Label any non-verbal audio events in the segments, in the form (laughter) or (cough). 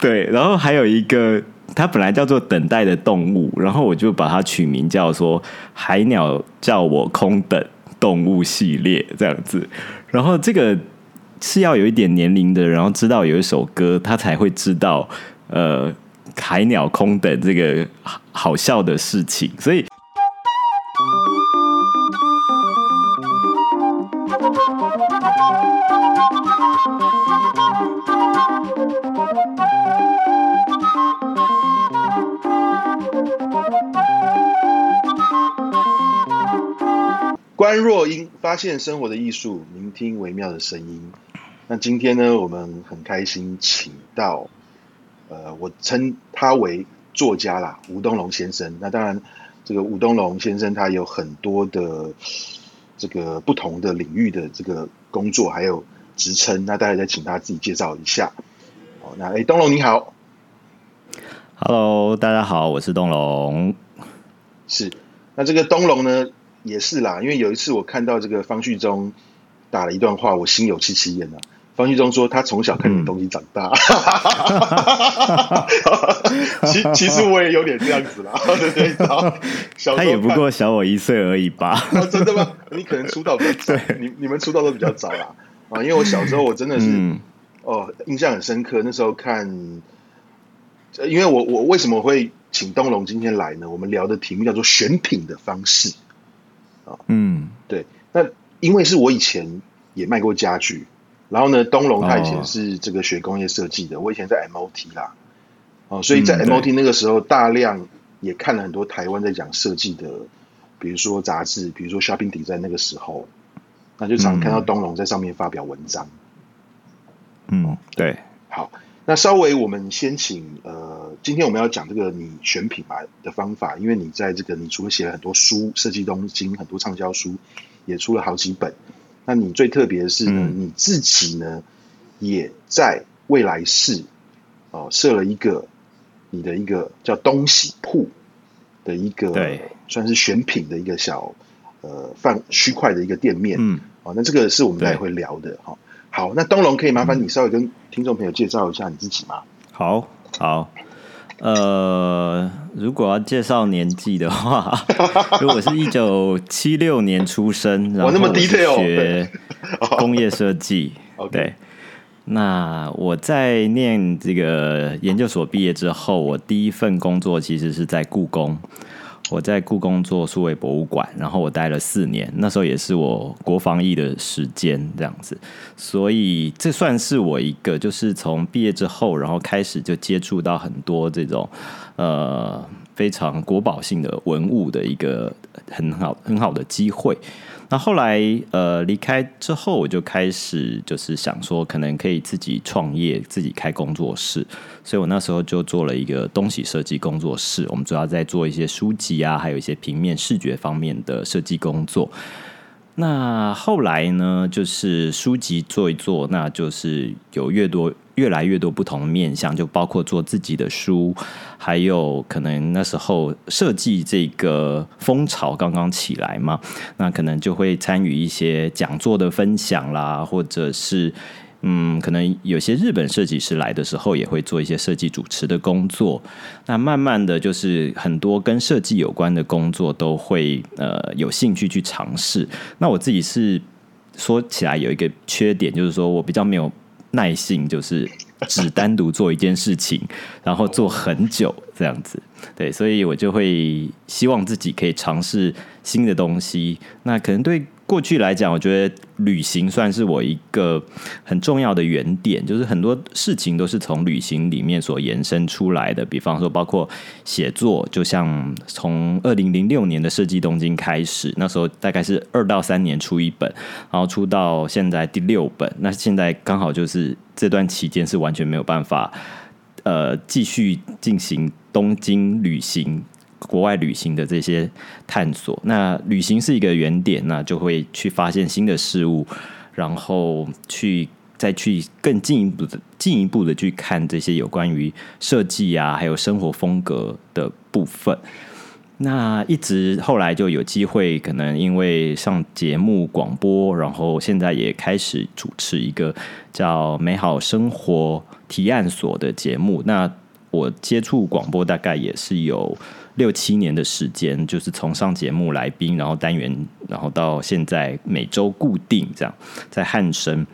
对，然后还有一个，它本来叫做等待的动物，然后我就把它取名叫做海鸟叫我空等动物系列这样子。然后这个是要有一点年龄的，然后知道有一首歌，他才会知道呃海鸟空等这个好笑的事情，所以。观弱音，发现生活的艺术，聆听微妙的声音。那今天呢，我们很开心请到，呃，我称他为作家啦，吴东龙先生。那当然，这个吴东龙先生他有很多的这个不同的领域的这个工作，还有职称。那大家再请他自己介绍一下。好，那哎，东龙你好，Hello，大家好，我是东龙。是，那这个东龙呢？也是啦，因为有一次我看到这个方旭中打了一段话，我心有戚戚焉呐。方旭中说他从小看你东西长大，(laughs) 其、嗯、其实我也有点这样子啦，对对对。他也不过小我一岁而已吧？真的吗？你可能出道比较早，(laughs) 你你们出道都比较早啦啊。因为我小时候我真的是、嗯、哦，印象很深刻。那时候看，因为我我为什么会请东龙今天来呢？我们聊的题目叫做选品的方式。嗯，对，那因为是我以前也卖过家具，然后呢，东龙他以前是这个学工业设计的，哦、我以前在 MOT 啦，哦，所以在 MOT 那个时候，大量也看了很多台湾在讲设计的，比如说杂志，比如说 Shopping Design 在那个时候，那就常看到东龙在上面发表文章。嗯，对，好。那稍微我们先请呃，今天我们要讲这个你选品牌的方法，因为你在这个你除了写了很多书，设计东京很多畅销书，也出了好几本。那你最特别的是呢，嗯、你自己呢也在未来市哦设了一个你的一个叫东西铺的一个对算是选品的一个小呃范区块的一个店面。嗯，哦，那这个是我们待会聊的哈。好，那东龙可以麻烦你稍微跟听众朋友介绍一下你自己吗？好，好，呃，如果要介绍年纪的话，(laughs) 如果是一九七六年出生，然后我是学工业设计，(laughs) 对，那我在念这个研究所毕业之后，我第一份工作其实是在故宫。我在故宫做数位博物馆，然后我待了四年，那时候也是我国防役的时间这样子，所以这算是我一个就是从毕业之后，然后开始就接触到很多这种呃非常国宝性的文物的一个很好很好的机会。那后来，呃，离开之后，我就开始就是想说，可能可以自己创业，自己开工作室。所以我那时候就做了一个东西设计工作室。我们主要在做一些书籍啊，还有一些平面视觉方面的设计工作。那后来呢，就是书籍做一做，那就是有越多。越来越多不同的面向，就包括做自己的书，还有可能那时候设计这个风潮刚刚起来嘛，那可能就会参与一些讲座的分享啦，或者是嗯，可能有些日本设计师来的时候，也会做一些设计主持的工作。那慢慢的就是很多跟设计有关的工作都会呃有兴趣去尝试。那我自己是说起来有一个缺点，就是说我比较没有。耐性就是只单独做一件事情，(laughs) 然后做很久这样子，对，所以我就会希望自己可以尝试新的东西。那可能对。过去来讲，我觉得旅行算是我一个很重要的原点，就是很多事情都是从旅行里面所延伸出来的。比方说，包括写作，就像从二零零六年的设计东京开始，那时候大概是二到三年出一本，然后出到现在第六本。那现在刚好就是这段期间是完全没有办法，呃，继续进行东京旅行。国外旅行的这些探索，那旅行是一个原点，那就会去发现新的事物，然后去再去更进一步的、进一步的去看这些有关于设计啊，还有生活风格的部分。那一直后来就有机会，可能因为上节目广播，然后现在也开始主持一个叫“美好生活”。提案所的节目。那我接触广播大概也是有六七年的时间，就是从上节目来宾，然后单元，然后到现在每周固定这样在汉声。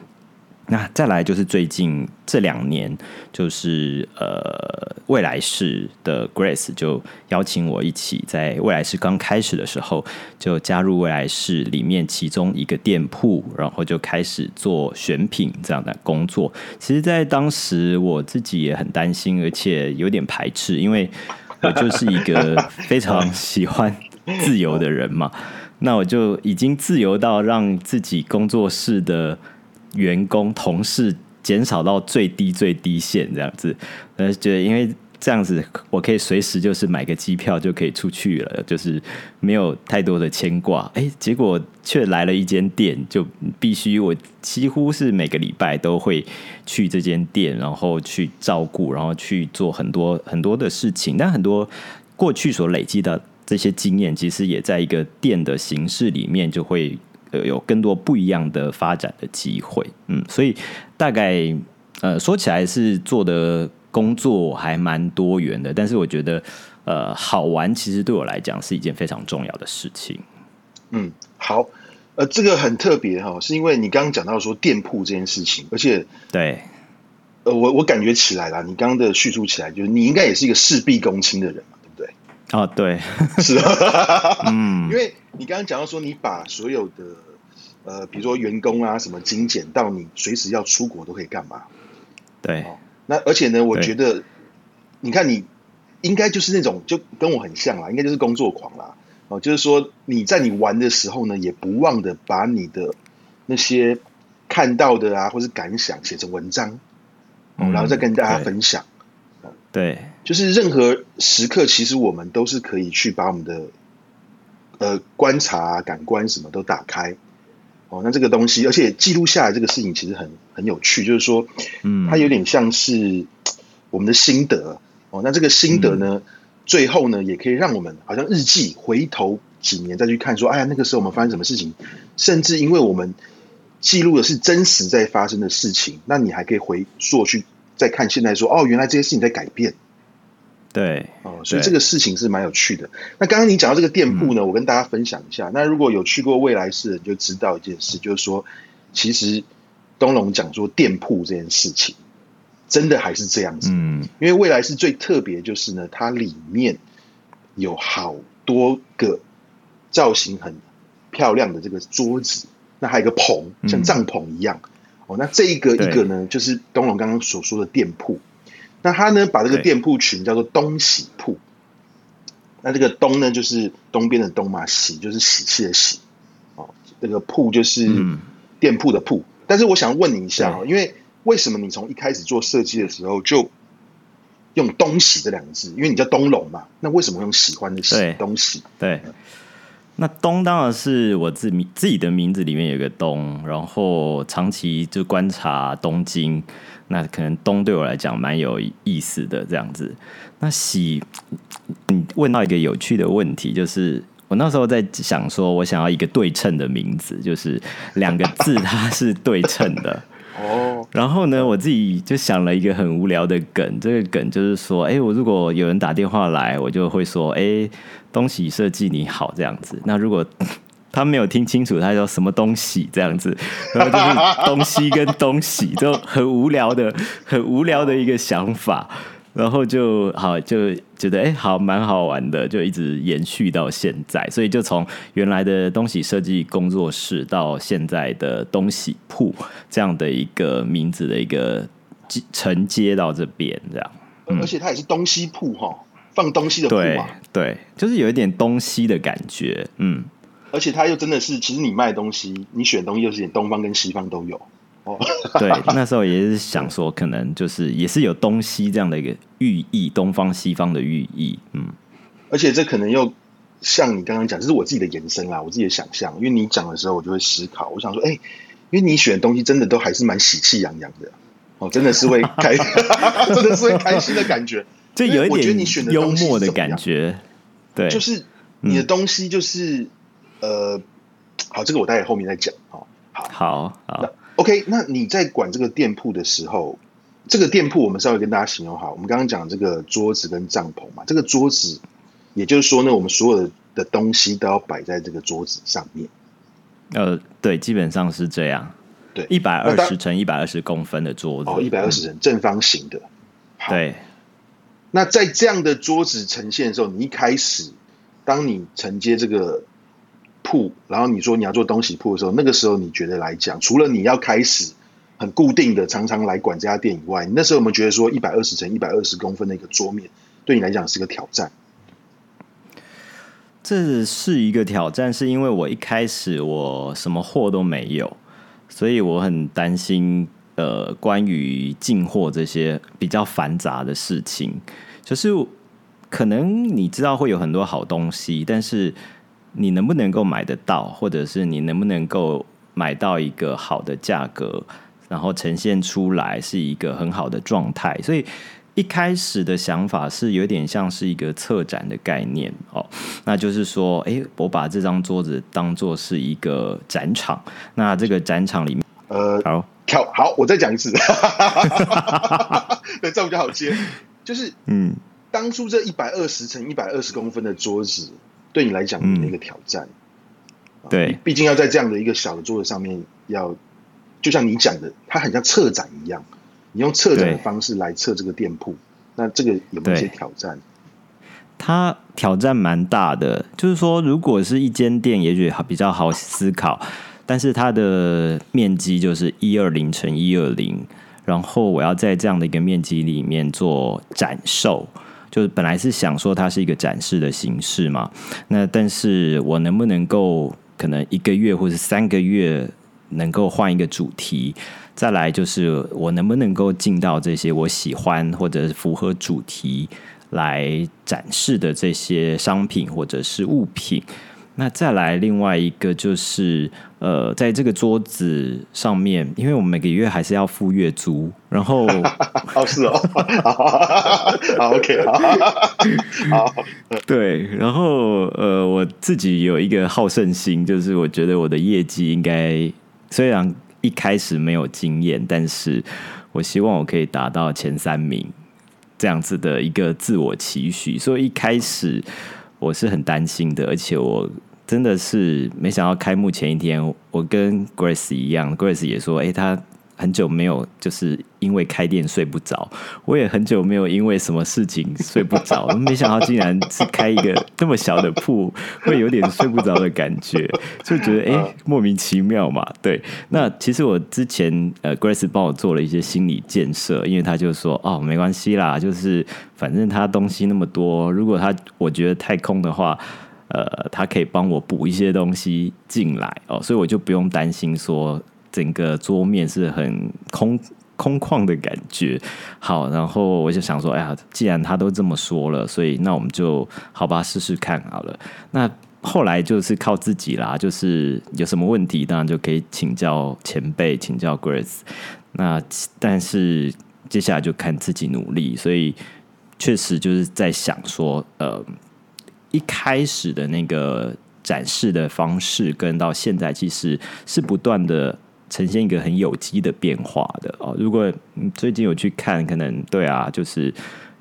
那再来就是最近这两年，就是呃未来式的 Grace 就邀请我一起在未来式刚开始的时候就加入未来式里面其中一个店铺，然后就开始做选品这样的工作。其实，在当时我自己也很担心，而且有点排斥，因为我就是一个非常喜欢自由的人嘛。那我就已经自由到让自己工作室的。员工同事减少到最低最低限这样子，呃，觉得因为这样子我可以随时就是买个机票就可以出去了，就是没有太多的牵挂。哎，结果却来了一间店，就必须我几乎是每个礼拜都会去这间店，然后去照顾，然后去做很多很多的事情。但很多过去所累积的这些经验，其实也在一个店的形式里面就会。呃，有更多不一样的发展的机会，嗯，所以大概呃说起来是做的工作还蛮多元的，但是我觉得呃好玩，其实对我来讲是一件非常重要的事情。嗯，好，呃，这个很特别哈，是因为你刚刚讲到说店铺这件事情，而且对，呃，我我感觉起来了，你刚刚的叙述起来，就是你应该也是一个事必躬亲的人嘛，对不对？哦，对，是啊，(laughs) 嗯，因为。你刚刚讲到说，你把所有的呃，比如说员工啊，什么精简到你随时要出国都可以干嘛？对。哦，那而且呢，我觉得，你看你应该就是那种就跟我很像啦，应该就是工作狂啦。哦，就是说你在你玩的时候呢，也不忘的把你的那些看到的啊，或是感想写成文章，哦，然后再跟大家分享。对。就是任何时刻，其实我们都是可以去把我们的。呃，观察、啊、感官什么都打开，哦，那这个东西，而且记录下来这个事情其实很很有趣，就是说，嗯，它有点像是我们的心得，哦，那这个心得呢，嗯、最后呢，也可以让我们好像日记，回头几年再去看，说，哎呀，那个时候我们发生什么事情，甚至因为我们记录的是真实在发生的事情，那你还可以回溯去再看现在说，哦，原来这些事情在改变。对，哦，所以这个事情是蛮有趣的。那刚刚你讲到这个店铺呢，嗯，我跟大家分享一下。那如果有去过未来市的，你就知道一件事，就是说，其实东龙讲说店铺这件事情，真的还是这样子。嗯，因为未来式最特别就是呢，它里面有好多个造型很漂亮的这个桌子，那还有一个棚，像帐篷一样。嗯，哦，那这一个一个呢，就是东龙刚刚所说的店铺。那他呢，把这个店铺群叫做东喜铺。那这个东呢，就是东边的东嘛，喜就是喜气的喜。哦，这个铺就是店铺的铺。嗯。但是我想问你一下，因为为什么你从一开始做设计的时候就用东喜这两个字？因为你叫东龙嘛，那为什么用喜欢的喜？东喜？对。那东当然是我自名自己的名字里面有个东，然后长期就观察东京。那可能东对我来讲蛮有意思的这样子。那喜，你问到一个有趣的问题，就是我那时候在想说，我想要一个对称的名字，就是两个字它是对称的。(laughs) 哦。然后呢，我自己就想了一个很无聊的梗，这个梗就是说，哎，我如果有人打电话来，我就会说，哎，东喜设计你好这样子。那如果他没有听清楚，他说什么东西这样子，然后就是东西跟东西 (laughs) 就很无聊的、很无聊的一个想法，然后就好就觉得哎、欸，好蛮好玩的，就一直延续到现在，所以就从原来的东西设计工作室到现在的东西铺这样的一个名字的一个承接到这边这样，而且它也是东西铺哈，放东西的铺嘛，对，对，就是有一点东西的感觉，嗯。而且他又真的是，其实你卖东西，你选东西又是点东方跟西方都有哦。(laughs) 对，那时候也是想说，可能就是也是有东西这样的一个寓意，东方西方的寓意。嗯，而且这可能又像你刚刚讲，这是我自己的延伸啦，我自己的想象。因为你讲的时候，我就会思考，我想说，哎、欸，因为你选的东西真的都还是蛮喜气洋洋的哦，真的是会开，(laughs) 真的是会开心的感觉，就有一点幽默的感觉。对，就是你的东西就是。呃，好，这个我待会后面再讲。好，好，好，那 OK，那你在管这个店铺的时候，这个店铺我们稍微跟大家形容好，我们刚刚讲这个桌子跟帐篷嘛，这个桌子，也就是说呢，我们所有的的东西都要摆在这个桌子上面。呃，对，基本上是这样。对，一百二十乘一百二十公分的桌子，哦，一百二十乘正方形的。对。那在这样的桌子呈现的时候，你一开始，当你承接这个铺，然后你说你要做东西铺的时候，那个时候你觉得来讲，除了你要开始很固定的常常来管这家店以外，你那时候有没有觉得说一百二十乘一百二十公分的一个桌面，对你来讲是个挑战？这是一个挑战，是因为我一开始我什么货都没有，所以我很担心。呃，关于进货这些比较繁杂的事情，就是可能你知道会有很多好东西，但是你能不能够买得到，或者是你能不能够买到一个好的价格，然后呈现出来是一个很好的状态。所以一开始的想法是有点像是一个策展的概念哦，那就是说，哎，我把这张桌子当做是一个展场，那这个展场里面，呃，好。跳好，我再讲一次，(laughs) 对，这样比较好接。就是，嗯，当初这一百二十乘一百二十公分的桌子，对你来讲的一个挑战。嗯、对，毕竟要在这样的一个小的桌子上面，要就像你讲的，它很像策展一样，你用策展的方式来策这个店铺，那这个有没有一些挑战？它挑战蛮大的，就是说，如果是一间店，也许比较好思考。但是它的面积就是一二零乘一二零，然后我要在这样的一个面积里面做展售，就是本来是想说它是一个展示的形式嘛，那但是我能不能够可能一个月或者三个月能够换一个主题，再来就是我能不能够进到这些我喜欢或者符合主题来展示的这些商品或者是物品。那再来另外一个就是，呃，在这个桌子上面，因为我们每个月还是要付月租，然后 (laughs) 哦是哦，(laughs) 好 OK (laughs) 好，对，然后呃，我自己有一个好胜心，就是我觉得我的业绩应该虽然一开始没有经验，但是我希望我可以达到前三名这样子的一个自我期许，所以一开始。我是很担心的，而且我真的是没想到开幕前一天，我跟 Grace 一样，Grace 也说，哎、欸，他很久没有就是因为开店睡不着，我也很久没有因为什么事情睡不着，(laughs) 没想到竟然是开一个这么小的铺，会有点睡不着的感觉，就觉得哎、欸、莫名其妙嘛。对，那其实我之前呃 Grace 帮我做了一些心理建设，因为他就说哦没关系啦，就是。反正他东西那么多，如果他我觉得太空的话，呃，他可以帮我补一些东西进来。哦，所以我就不用担心说整个桌面是很空空旷的感觉。好，然后我就想说，哎呀，既然他都这么说了，所以那我们就好吧，试试看好了。那后来就是靠自己啦，就是有什么问题，当然就可以请教前辈，请教 Grace。那但是接下来就看自己努力，所以。确实就是在想说，呃，一开始的那个展示的方式，跟到现在其实是不断的呈现一个很有机的变化的哦。如果你最近有去看，可能对啊，就是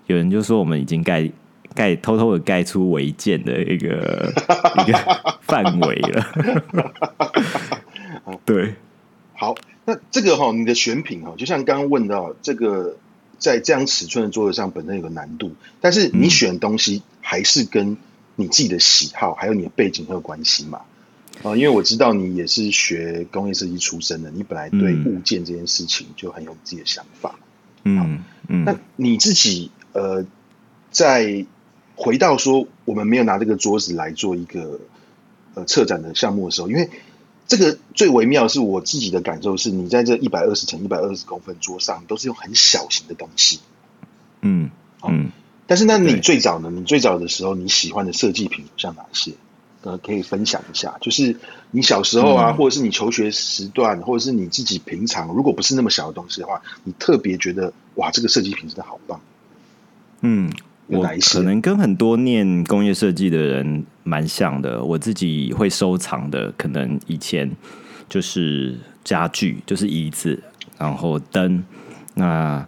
有人就说我们已经盖盖偷偷的盖出违建的一个 (laughs) 一个范围了。对，好，那这个哈，你的选品哈，就像刚刚问到这个。在这样尺寸的桌子上本身有个难度，但是你选东西还是跟你自己的喜好还有你的背景很有关系嘛？啊，因为我知道你也是学工业设计出身的，你本来对物件这件事情就很有自己的想法。嗯嗯，那你自己呃，在回到说我们没有拿这个桌子来做一个呃策展的项目的时候，因为。这个最微妙的是我自己的感受是，你在这一百二十乘一百二十公分桌上，都是用很小型的东西。嗯嗯，但是那你最早呢？你最早的时候你喜欢的设计品像哪些？呃，可以分享一下。就是你小时候啊，或者是你求学时段，或者是你自己平常，如果不是那么小的东西的话，你特别觉得哇，这个设计品真的好棒。嗯。我可能跟很多念工业设计的人蛮像的。我自己会收藏的，可能以前就是家具，就是椅子，然后灯。那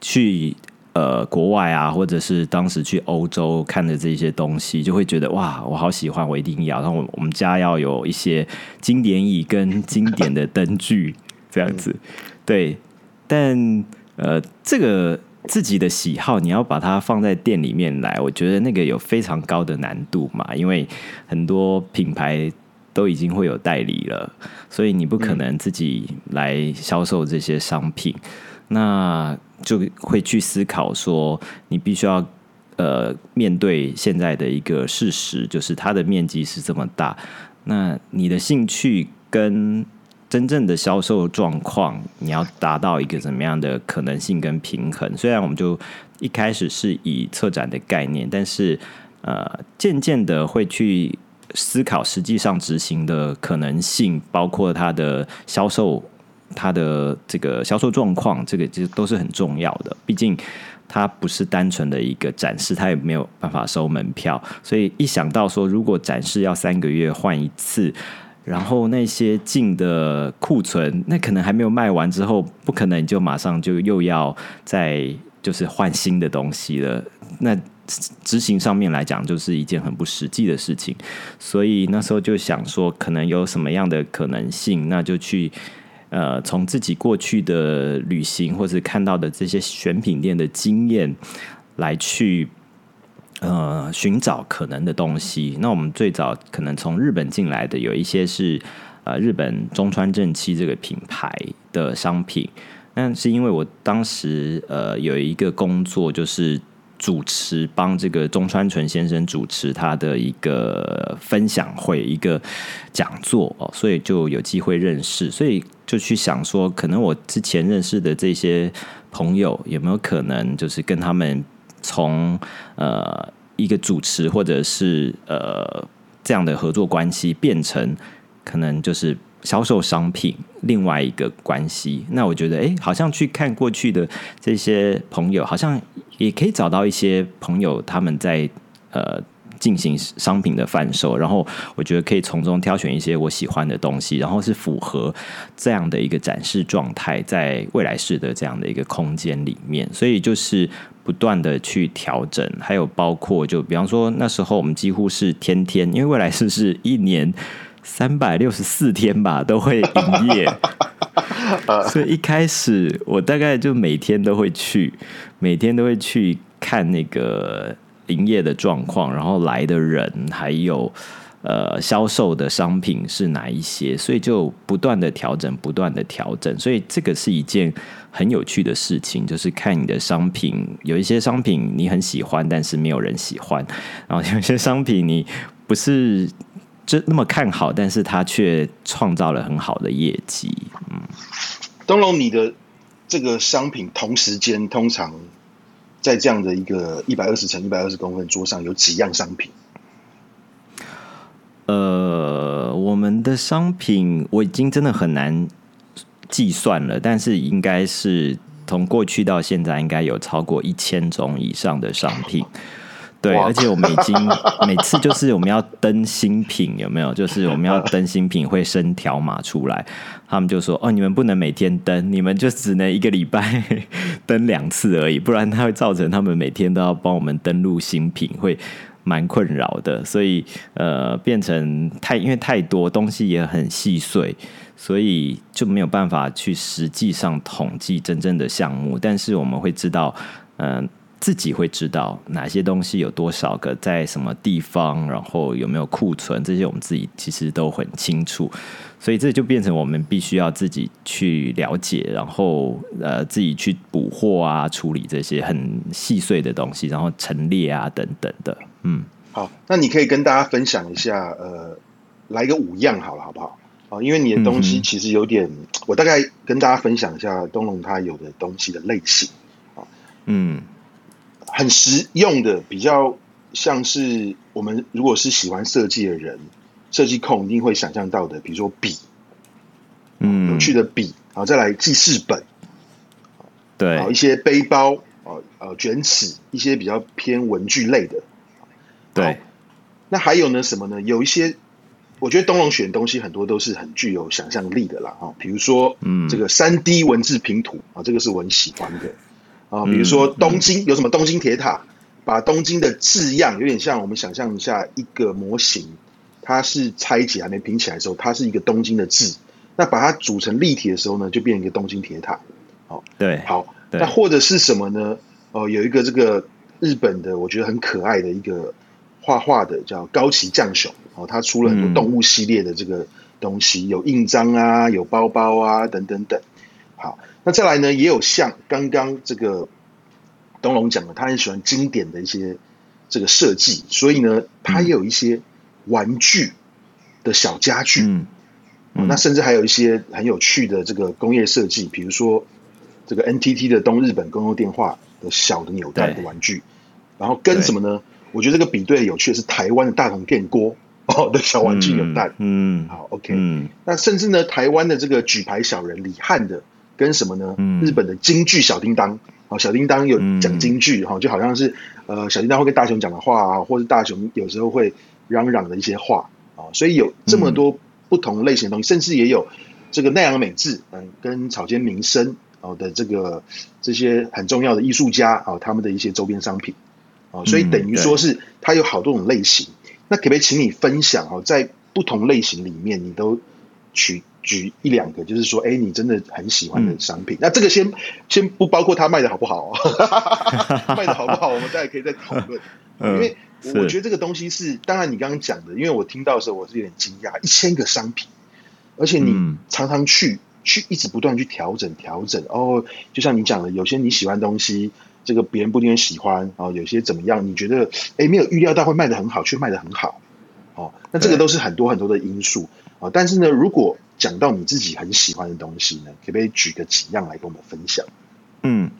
去呃国外啊，或者是当时去欧洲看的这些东西，就会觉得哇，我好喜欢，我一定要。然后我们家要有一些经典椅跟经典的灯具这样子，对。但呃，这个自己的喜好，你要把它放在店里面来，我觉得那个有非常高的难度嘛，因为很多品牌都已经会有代理了，所以你不可能自己来销售这些商品，那就会去思考说，你必须要呃面对现在的一个事实，就是它的面积是这么大，那你的兴趣跟真正的销售状况，你要达到一个怎么样的可能性跟平衡？虽然我们就一开始是以策展的概念，但是呃，渐渐的会去思考实际上执行的可能性，包括它的销售、它的这个销售状况，这个其实都是很重要的。毕竟它不是单纯的一个展示，它也没有办法收门票，所以一想到说，如果展示要三个月换一次。然后那些进的库存，那可能还没有卖完之后，不可能就马上就又要再就是换新的东西了。那执行上面来讲，就是一件很不实际的事情。所以那时候就想说，可能有什么样的可能性，那就去呃，从自己过去的旅行或者看到的这些选品店的经验来去。呃，寻找可能的东西。那我们最早可能从日本进来的有一些是呃日本中川正七这个品牌的商品。那是因为我当时呃有一个工作，就是主持帮这个中川纯先生主持他的一个分享会，一个讲座哦，所以就有机会认识，所以就去想说，可能我之前认识的这些朋友有没有可能就是跟他们。从呃一个主持或者是呃这样的合作关系，变成可能就是销售商品另外一个关系。那我觉得，哎，好像去看过去的这些朋友，好像也可以找到一些朋友他们在呃。进行商品的贩售，然后我觉得可以从中挑选一些我喜欢的东西，然后是符合这样的一个展示状态，在未来式的这样的一个空间里面，所以就是不断的去调整，还有包括就比方说那时候我们几乎是天天，因为未来式是一年三百六十四天吧都会营业，(laughs) 所以一开始我大概就每天都会去，每天都会去看那个。营业的状况，然后来的人，还有呃销售的商品是哪一些，所以就不断的调整，不断的调整，所以这个是一件很有趣的事情，就是看你的商品，有一些商品你很喜欢，但是没有人喜欢，然后有些商品你不是就那么看好，但是它却创造了很好的业绩。嗯，东龙，你的这个商品同时间通常。在这样的一个一百二十乘一百二十公分桌上有几样商品？呃，我们的商品我已经真的很难计算了，但是应该是从过去到现在，应该有超过一千种以上的商品。对，而且我们已经 (laughs) 每次就是我们要登新品，有没有？就是我们要登新品会升条码出来，他们就说：“哦，你们不能每天登，你们就只能一个礼拜登两次而已，不然它会造成他们每天都要帮我们登录新品，会蛮困扰的。所以呃，变成太因为太多东西也很细碎，所以就没有办法去实际上统计真正的项目。但是我们会知道，嗯、呃。”自己会知道哪些东西有多少个在什么地方，然后有没有库存，这些我们自己其实都很清楚，所以这就变成我们必须要自己去了解，然后呃自己去补货啊，处理这些很细碎的东西，然后陈列啊等等的。嗯，好，那你可以跟大家分享一下，呃，来个五样好了，好不好？啊，因为你的东西其实有点，嗯、我大概跟大家分享一下东龙他有的东西的类型啊，嗯。很实用的，比较像是我们如果是喜欢设计的人，设计控一定会想象到的，比如说笔，嗯，有趣的笔，然后再来记事本，对，好一些背包，呃呃卷尺，一些比较偏文具类的，对。那还有呢？什么呢？有一些，我觉得东龙选东西很多都是很具有想象力的啦，哈，比如说，嗯，这个三 D 文字拼图啊，这个是我很喜欢的。啊，比如说东京有什么东京铁塔，把东京的字样有点像我们想象一下一个模型，它是拆解还没拼起来的时候，它是一个东京的字，那把它组成立体的时候呢，就变成一个东京铁塔。好，对，好，那或者是什么呢？哦，有一个这个日本的，我觉得很可爱的一个画画的叫高崎将雄，哦，他出了很多动物系列的这个东西，有印章啊，有包包啊，等等等。好。那再来呢，也有像刚刚这个东龙讲的，他很喜欢经典的一些这个设计，所以呢，他也有一些玩具的小家具，嗯，嗯，那甚至还有一些很有趣的这个工业设计，比如说这个 NTT 的东日本公用电话的小的扭蛋的玩具，然后跟什么呢？我觉得这个比对有趣的是台湾的大同电锅哦的小玩具扭蛋，嗯，嗯好，OK，嗯，那甚至呢，台湾的这个举牌小人李汉的。跟什么呢？日本的京剧小叮当，哦，小叮当有讲京剧，哈，就好像是呃，小叮当会跟大雄讲的话啊，或者大雄有时候会嚷嚷的一些话啊，所以有这么多不同类型的东西，甚至也有这个奈良美智，嗯，跟草间弥生哦的这个这些很重要的艺术家啊，他们的一些周边商品啊，所以等于说是它有好多种类型。那可不可以请你分享哦，在不同类型里面，你都取。举一两个，就是说，哎，你真的很喜欢的商品。嗯、那这个先先不包括它卖的好不好，(laughs) 卖的好不好，我们大家可以再讨论。(laughs) 嗯、因为我觉得这个东西是，当然你刚刚讲的，因为我听到的时候我是有点惊讶，一千个商品，而且你常常去、嗯、去一直不断去调整调整。哦，就像你讲的，有些你喜欢的东西，这个别人不一定喜欢哦，有些怎么样，你觉得哎没有预料到会卖的很好，却卖的很好。哦，那这个都是很多很多的因素啊。但是呢，如果讲到你自己很喜欢的东西呢，可不可以举个几样来跟我们分享？嗯，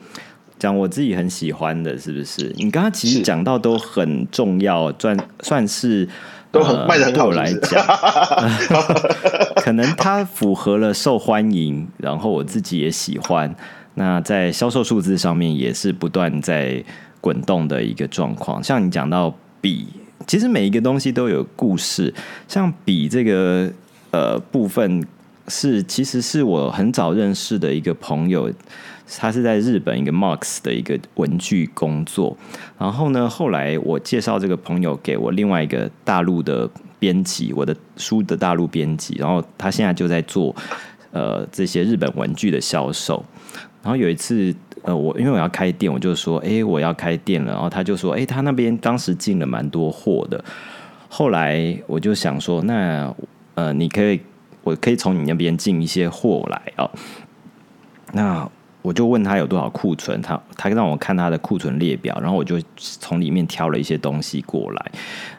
讲我自己很喜欢的，是不是？你刚刚其实讲到都很重要，算算是都很卖得很好。对我来讲，(laughs) 可能它符合了受欢迎，然后我自己也喜欢。那在销售数字上面也是不断在滚动的一个状况。像你讲到笔，其实每一个东西都有故事，像笔这个。呃，部分是其实是我很早认识的一个朋友，他是在日本一个 Marks 的一个文具工作。然后呢，后来我介绍这个朋友给我另外一个大陆的编辑，我的书的大陆编辑。然后他现在就在做呃这些日本文具的销售。然后有一次，呃，我因为我要开店，我就说，哎，我要开店了。然后他就说，哎，他那边当时进了蛮多货的。后来我就想说，那。呃，你可以，我可以从你那边进一些货来哦。那我就问他有多少库存，他他让我看他的库存列表，然后我就从里面挑了一些东西过来。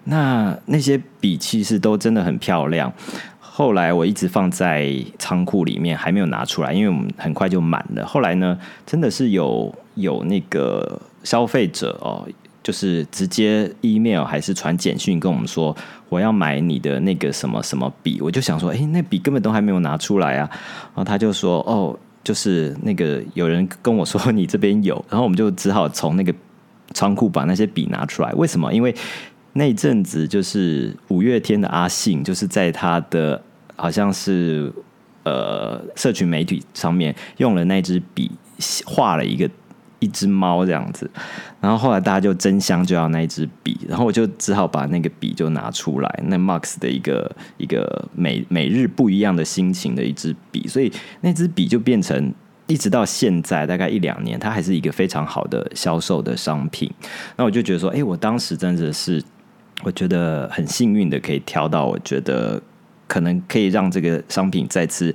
那那些笔其实都真的很漂亮。后来我一直放在仓库里面，还没有拿出来，因为我们很快就满了。后来呢，真的是有有那个消费者哦。就是直接 email 还是传简讯跟我们说，我要买你的那个什么什么笔，我就想说，哎，那笔根本都还没有拿出来啊。然后他就说，哦，就是那个有人跟我说你这边有，然后我们就只好从那个仓库把那些笔拿出来。为什么？因为那阵子就是五月天的阿信，就是在他的好像是呃社群媒体上面用了那支笔画了一个。一只猫这样子，然后后来大家就争相就要那一支笔，然后我就只好把那个笔就拿出来，那 Max 的一个一个每每日不一样的心情的一支笔，所以那支笔就变成一直到现在大概一两年，它还是一个非常好的销售的商品。那我就觉得说，哎，我当时真的是我觉得很幸运的，可以挑到我觉得可能可以让这个商品再次。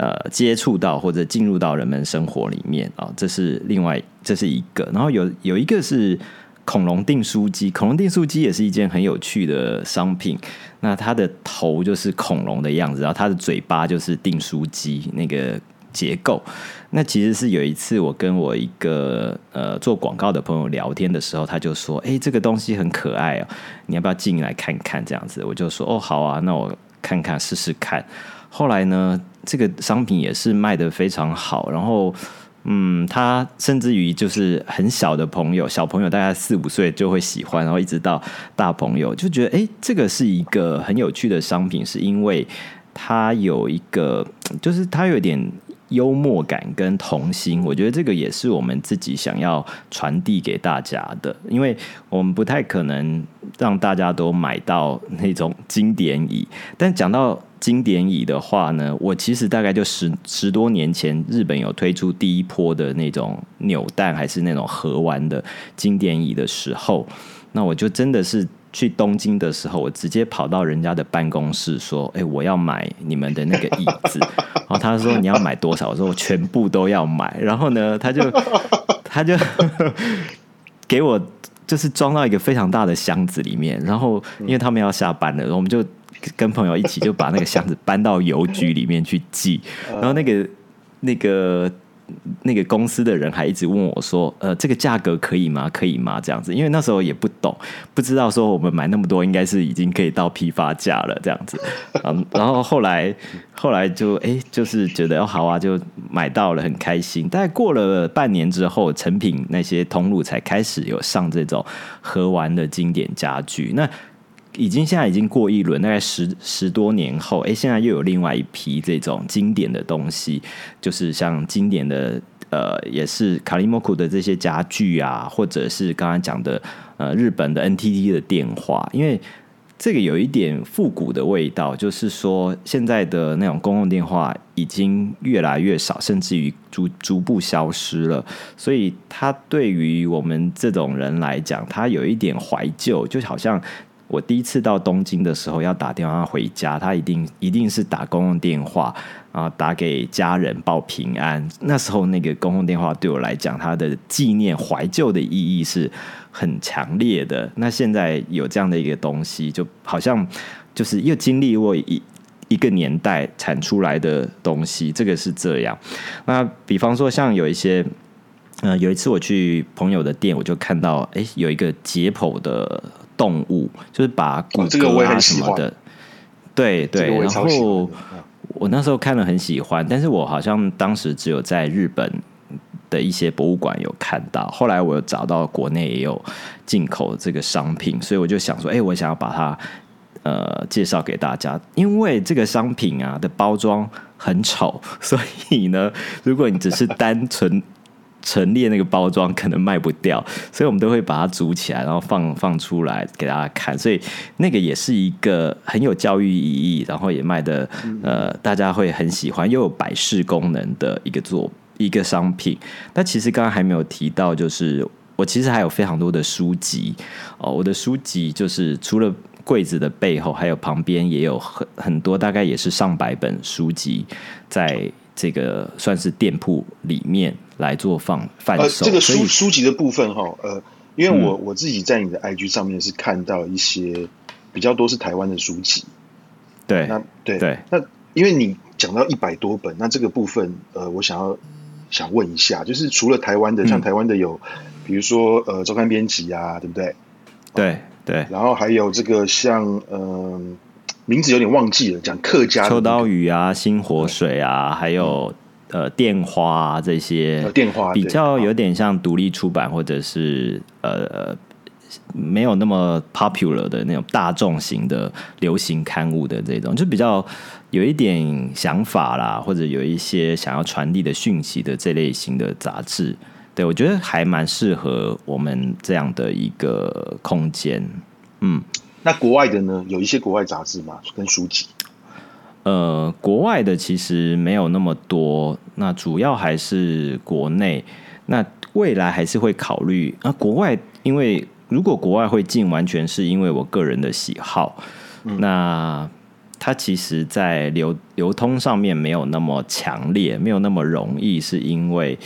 呃，接触到或者进入到人们生活里面啊，这是另外这是一个。然后有有一个是恐龙订书机，恐龙订书机也是一件很有趣的商品。那它的头就是恐龙的样子，然后它的嘴巴就是订书机那个结构。那其实是有一次我跟我一个呃做广告的朋友聊天的时候，他就说：“哎，这个东西很可爱哦，你要不要进来看看？”这样子，我就说：“哦，好啊，那我看看试试看。”后来呢，这个商品也是卖得非常好，然后，嗯，他甚至于就是很小的朋友，小朋友大概四五岁就会喜欢，然后一直到大朋友就觉得，哎，这个是一个很有趣的商品，是因为它有一个，就是它有点幽默感跟童心，我觉得这个也是我们自己想要传递给大家的，因为我们不太可能让大家都买到那种经典椅。但讲到经典椅的话呢，我其实大概就十十多年前，日本有推出第一波的那种扭蛋还是那种盒玩的经典椅的时候，那我就真的是。去东京的时候，我直接跑到人家的办公室说：“哎、我要买你们的那个椅子。(laughs) ”然后他说：“你要买多少？”我说：“我全部都要买。(laughs) ”然后呢，他就 (laughs) 他就给我就是装到一个非常大的箱子里面。然后因为他们要下班了，然后我们就跟朋友一起就把那个箱子搬到邮局里面去寄。(laughs) 然后那个那个。那个公司的人还一直问我说：“呃，这个价格可以吗？可以吗？”这样子，因为那时候也不懂，不知道说我们买那么多，应该是已经可以到批发价了这样子。(laughs) 嗯，然后后来后来就哎，就是觉得好啊，就买到了，很开心。大概过了半年之后，成品那些通路才开始有上这种盒玩的经典家具。那已经现在已经过一轮，大概十十多年后，哎，现在又有另外一批这种经典的东西，就是像经典的呃，也是卡利莫库的这些家具啊，或者是刚刚讲的呃日本的 NTT 的电话，因为这个有一点复古的味道，就是说现在的那种公共电话已经越来越少，甚至于逐逐步消失了，所以它对于我们这种人来讲，它有一点怀旧，就好像。我第一次到东京的时候，要打电话回家，他一定一定是打公共电话啊，打给家人报平安。那时候那个公共电话对我来讲，它的纪念怀旧的意义是很强烈的。那现在有这样的一个东西，就好像就是又经历过一一个年代产出来的东西，这个是这样。那比方说，像有一些，嗯、呃，有一次我去朋友的店，我就看到，哎，有一个解剖的。动物就是把骨骼啊什么的，哦、对对。然后我那时候看了很喜欢，但是我好像当时只有在日本的一些博物馆有看到。后来我有找到国内也有进口这个商品，所以我就想说，哎，我想要把它呃介绍给大家，因为这个商品啊的包装很丑，所以呢，如果你只是单纯。陈列那个包装可能卖不掉，所以我们都会把它组起来，然后放放出来给大家看。所以那个也是一个很有教育意义，然后也卖的呃，大家会很喜欢，又有摆饰功能的一个作一个商品。那其实刚刚还没有提到，就是我其实还有非常多的书籍哦。我的书籍就是除了柜子的背后，还有旁边也有很很多，大概也是上百本书籍在。这个算是店铺里面来做放贩售。呃，这个书书籍的部分哈，呃，因为我我自己在你的 IG 上面是看到一些比较多是台湾的书籍。对，那对对，那因为你讲到一百多本，那这个部分呃，我想要想问一下，就是除了台湾的，像台湾的有，嗯、比如说呃周刊编辑啊，对不对？对对，然后还有这个像嗯。呃名字有点忘记了，讲客家秋刀鱼啊、新火水啊，还有呃电花啊这些，电花比较有点像独立出版或者是呃没有那么 popular 的那种大众型的流行刊物的这种，就比较有一点想法啦，或者有一些想要传递的讯息的这类型的杂志，对，我觉得还蛮适合我们这样的一个空间，嗯。那国外的呢？有一些国外杂志吗？跟书籍？呃，国外的其实没有那么多，那主要还是国内。那未来还是会考虑。啊国外，因为如果国外会进，完全是因为我个人的喜好。嗯、那它其实，在流流通上面没有那么强烈，没有那么容易，是因为。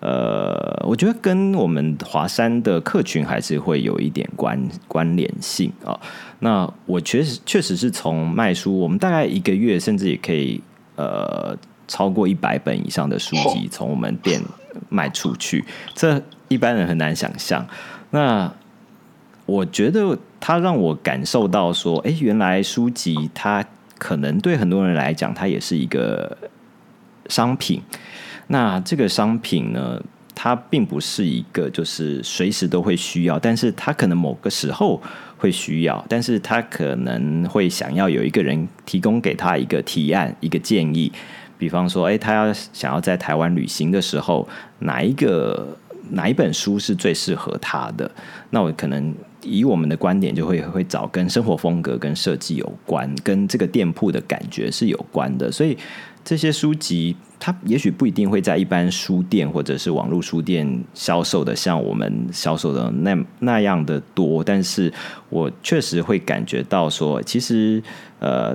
呃，我觉得跟我们华山的客群还是会有一点关关联性啊、哦。那我确实确实是从卖书，我们大概一个月甚至也可以呃超过一百本以上的书籍从我们店卖出去，这一般人很难想象。那我觉得它让我感受到说，哎，原来书籍它可能对很多人来讲，它也是一个商品。那这个商品呢，它并不是一个就是随时都会需要，但是它可能某个时候会需要，但是他可能会想要有一个人提供给他一个提案、一个建议，比方说，哎，他要想要在台湾旅行的时候，哪一个哪一本书是最适合他的？那我可能以我们的观点，就会会找跟生活风格、跟设计有关，跟这个店铺的感觉是有关的。所以这些书籍，它也许不一定会在一般书店或者是网络书店销售的像我们销售的那那样的多，但是我确实会感觉到说，其实呃，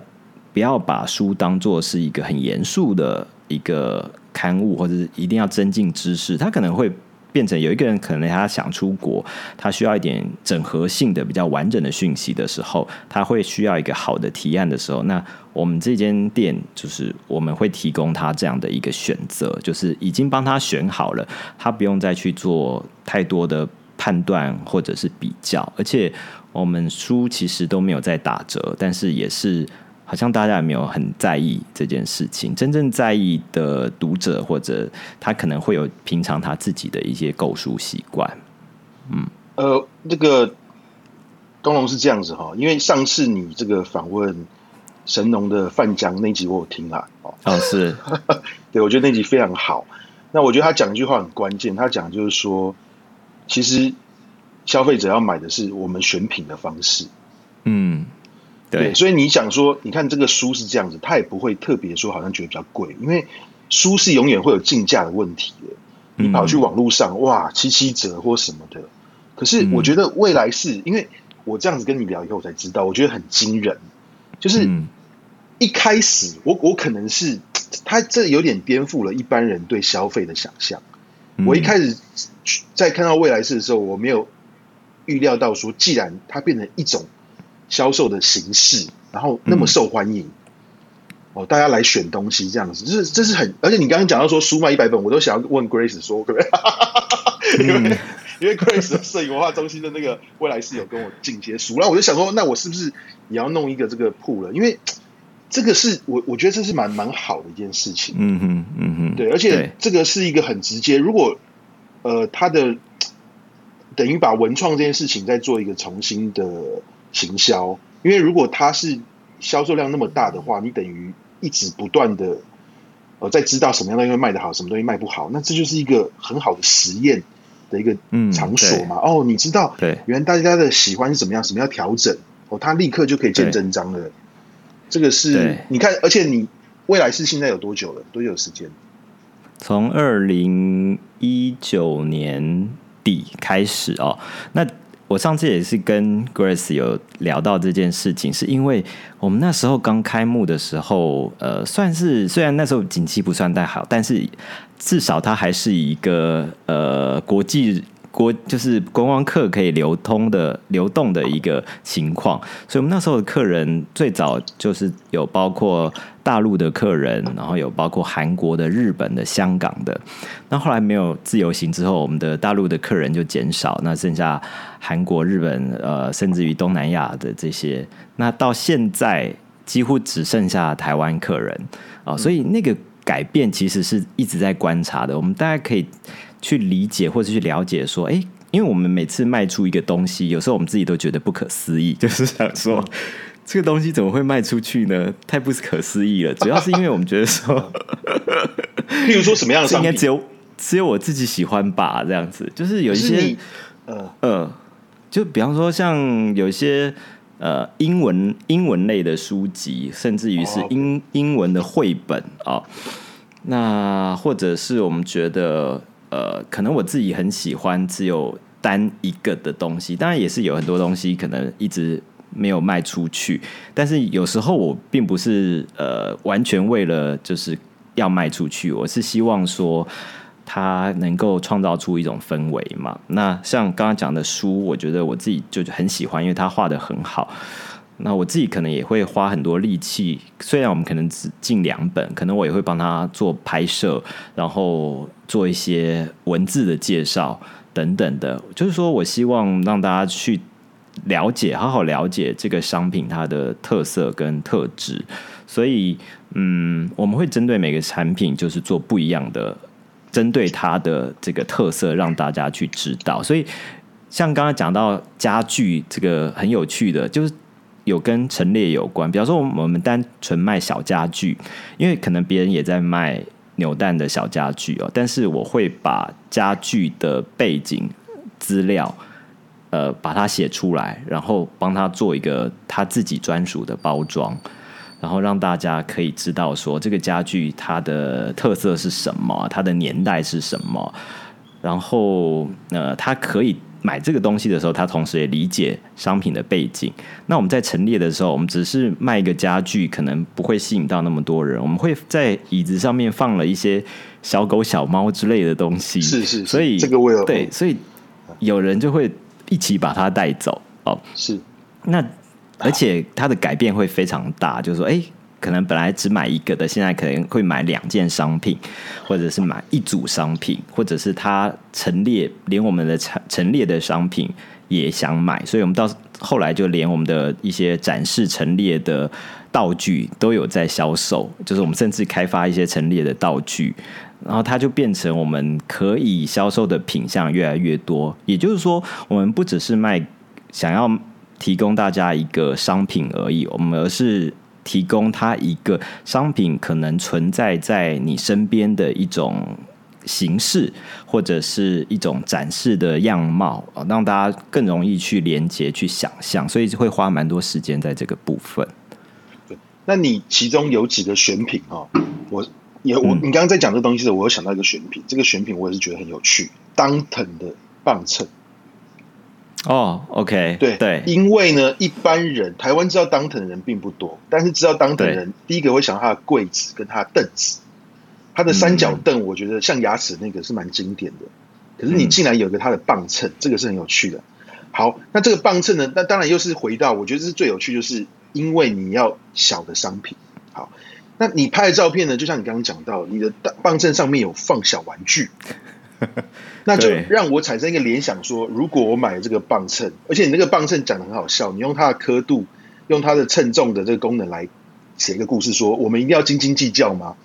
不要把书当做是一个很严肃的一个刊物，或者是一定要增进知识，它可能会。变成有一个人可能他想出国，他需要一点整合性的、比较完整的讯息的时候，他会需要一个好的提案的时候，那我们这间店就是我们会提供他这样的一个选择，就是已经帮他选好了，他不用再去做太多的判断或者是比较，而且我们书其实都没有在打折，但是也是。好像大家也没有很在意这件事情，真正在意的读者或者他可能会有平常他自己的一些购书习惯。嗯，呃，这个东龙是这样子哈，因为上次你这个访问神农的范江那集我有听啊，哦，是，(laughs) 对，我觉得那集非常好。那我觉得他讲一句话很关键，他讲就是说，其实消费者要买的是我们选品的方式。嗯。对，所以你想说，你看这个书是这样子，他也不会特别说好像觉得比较贵，因为书是永远会有竞价的问题的。你跑去网络上，哇，七七折或什么的。可是我觉得未来是因为我这样子跟你聊以后，我才知道，我觉得很惊人。就是一开始，我我可能是他这有点颠覆了一般人对消费的想象。我一开始在看到未来式的时候，我没有预料到说，既然它变成一种。销售的形式，然后那么受欢迎，嗯、哦，大家来选东西这样子，这是这是很，而且你刚刚讲到说书卖一百本，我都想要问 Grace 说，可不可以？(laughs) 因为因为 Grace 的摄影文化中心的那个未来是有跟我进些书，然后我就想说，那我是不是也要弄一个这个铺了？因为这个是我我觉得这是蛮蛮好的一件事情，嗯哼嗯哼，对，而且这个是一个很直接，如果呃他的等于把文创这件事情再做一个重新的。行销，因为如果它是销售量那么大的话，你等于一直不断的呃在知道什么样的东西会卖得好，什么东西卖不好，那这就是一个很好的实验的一个场所嘛。哦，你知道，对，原来大家的喜欢是怎么样，什么要调整，哦，他立刻就可以见真章了。这个是你看，而且你未来是现在有多久了？多久时间？从二零一九年底开始哦，那。我上次也是跟 Grace 有聊到这件事情，是因为我们那时候刚开幕的时候，呃，算是虽然那时候景气不算太好，但是至少它还是一个呃国际。国就是观光客可以流通的流动的一个情况，所以我们那时候的客人最早就是有包括大陆的客人，然后有包括韩国的、日本的、香港的。那后来没有自由行之后，我们的大陆的客人就减少，那剩下韩国、日本，呃，甚至于东南亚的这些。那到现在几乎只剩下台湾客人啊，所以那个改变其实是一直在观察的。我们大家可以。去理解或者去了解，说，哎，因为我们每次卖出一个东西，有时候我们自己都觉得不可思议，就是想说，这个东西怎么会卖出去呢？太不可思议了。(laughs) 主要是因为我们觉得说，(laughs) 譬如说什么样的商品，应该只有只有我自己喜欢吧，这样子，就是有一些，呃呃，就比方说像有一些呃英文英文类的书籍，甚至于是英英文的绘本啊，那或者是我们觉得。呃，可能我自己很喜欢只有单一个的东西，当然也是有很多东西可能一直没有卖出去，但是有时候我并不是呃完全为了就是要卖出去，我是希望说它能够创造出一种氛围嘛。那像刚刚讲的书，我觉得我自己就很喜欢，因为它画得很好。那我自己可能也会花很多力气，虽然我们可能只进两本，可能我也会帮他做拍摄，然后做一些文字的介绍等等的。就是说我希望让大家去了解，好好了解这个商品它的特色跟特质。所以，嗯，我们会针对每个产品，就是做不一样的，针对它的这个特色，让大家去知道。所以，像刚刚讲到家具这个很有趣的，就是。有跟陈列有关。比方说，我们单纯卖小家具，因为可能别人也在卖扭蛋的小家具哦，但是我会把家具的背景资料，呃，把它写出来，然后帮他做一个他自己专属的包装。然后让大家可以知道说，这个家具它的特色是什么，它的年代是什么。然后呃，他可以买这个东西的时候，他同时也理解商品的背景。那我们在陈列的时候，我们只是卖一个家具，可能不会吸引到那么多人。我们会在椅子上面放了一些小狗、小猫之类的东西，是是，是，所以这个我有对，所以有人就会一起把它带走哦。是那。而且它的改变会非常大，就是说，哎，可能本来只买一个的，现在可能会买两件商品，或者是买一组商品，或者是它陈列，连我们的陈陈列的商品也想买，所以我们到后来就连我们的一些展示陈列的道具都有在销售，就是我们甚至开发一些陈列的道具，然后它就变成我们可以销售的品项越来越多。也就是说，我们不只是卖想要。提供大家一个商品而已，我们而是提供它一个商品可能存在在你身边的一种形式，或者是一种展示的样貌啊，让大家更容易去连接、去想象，所以会花蛮多时间在这个部分。对，那你其中有几个选品哦？我也我你刚刚在讲这东西的时候，我有想到一个选品，这个选品我也是觉得很有趣，当腾的棒秤。哦、oh，OK，对对，因为呢，一般人台湾知道当腾的人并不多，但是知道当腾的人，第一个会想到他的柜子跟他的凳子，他的三角凳，我觉得像牙齿那个是蛮经典的。可是你竟然有个它的磅秤，这个是很有趣的。好，那这个磅秤呢，那当然又是回到，我觉得这是最有趣，就是因为你要小的商品。好，那你拍的照片呢，就像你刚刚讲到，你的磅秤上面有放小玩具。(laughs) 那就让我产生一个联想，说如果我买这个磅秤，而且你那个磅秤讲得很好笑，你用它的刻度，用它的称重的这个功能来写一个故事，说我们一定要斤斤计较吗？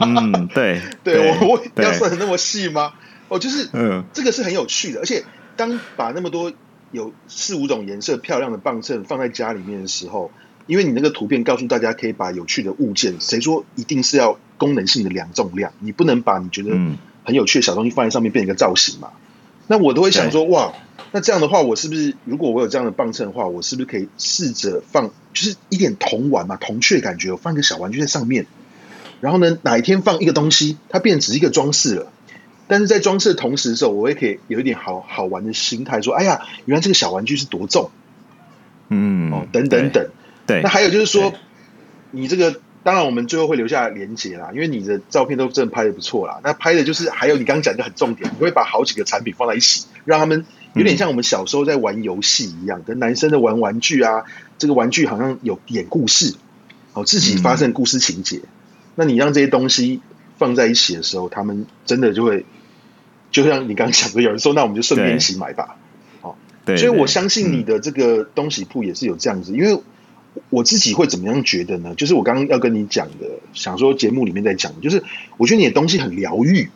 嗯，(laughs) 对，对我我要算的那么细吗？哦，就是，嗯，这个是很有趣的，而且当把那么多有四五种颜色漂亮的磅秤放在家里面的时候，因为你那个图片告诉大家可以把有趣的物件，谁说一定是要功能性的量重量？你不能把你觉得，嗯。很有趣的小东西放在上面变一个造型嘛？那我都会想说，哇，那这样的话，我是不是如果我有这样的磅秤的话，我是不是可以试着放，就是一点铜玩嘛，铜雀感觉，我放一个小玩具在上面，然后呢，哪一天放一个东西，它变成只是一个装饰了。但是在装饰的同时的时候，我也可以有一点好好玩的心态，说，哎呀，原来这个小玩具是多重，嗯，哦，等等等，对。那还有就是说，你这个。当然，我们最后会留下连接啦，因为你的照片都真的拍的不错啦。那拍的就是还有你刚刚讲的很重点，你会把好几个产品放在一起，让他们有点像我们小时候在玩游戏一样，跟男生的玩玩具啊，这个玩具好像有演故事，哦，自己发生故事情节。那你让这些东西放在一起的时候，他们真的就会，就像你刚刚讲的，有人说，那我们就顺便一起买吧。哦，对，所以我相信你的这个东西铺也是有这样子，因为。我自己会怎么样觉得呢？就是我刚刚要跟你讲的，想说节目里面在讲的，就是我觉得你的东西很疗愈，